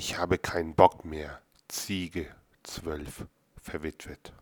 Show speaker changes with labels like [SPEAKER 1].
[SPEAKER 1] Ich habe keinen Bock mehr. Ziege zwölf verwitwet.